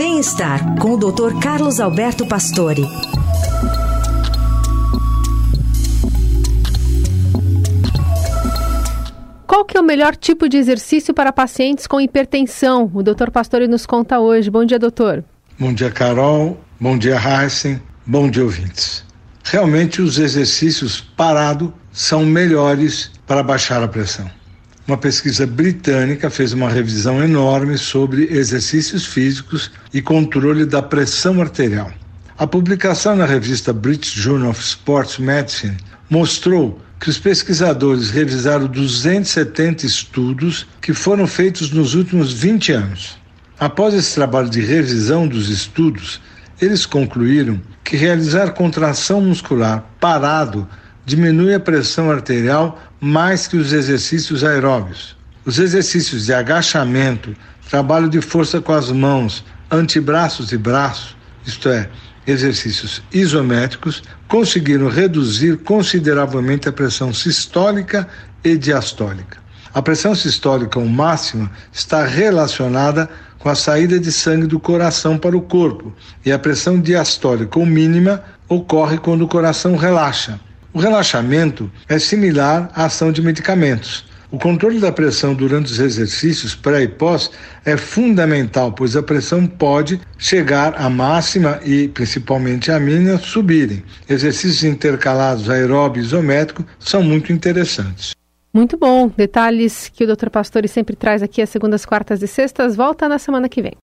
Bem-estar com o Dr. Carlos Alberto Pastore. Qual que é o melhor tipo de exercício para pacientes com hipertensão? O Dr. Pastore nos conta hoje. Bom dia, doutor. Bom dia, Carol. Bom dia, Heisen. Bom dia, ouvintes. Realmente os exercícios parado são melhores para baixar a pressão. Uma pesquisa britânica fez uma revisão enorme sobre exercícios físicos e controle da pressão arterial. A publicação na revista British Journal of Sports Medicine mostrou que os pesquisadores revisaram 270 estudos que foram feitos nos últimos 20 anos. Após esse trabalho de revisão dos estudos, eles concluíram que realizar contração muscular parado diminui a pressão arterial mais que os exercícios aeróbios. Os exercícios de agachamento, trabalho de força com as mãos, antebraços e braços, isto é, exercícios isométricos, conseguiram reduzir consideravelmente a pressão sistólica e diastólica. A pressão sistólica, o máxima, está relacionada com a saída de sangue do coração para o corpo, e a pressão diastólica, ou mínima, ocorre quando o coração relaxa. O relaxamento é similar à ação de medicamentos. O controle da pressão durante os exercícios pré e pós é fundamental, pois a pressão pode chegar à máxima e, principalmente a mínima, subirem. Exercícios intercalados aeróbio e isométrico são muito interessantes. Muito bom. Detalhes que o Dr. Pastore sempre traz aqui às segundas, quartas e sextas. Volta na semana que vem.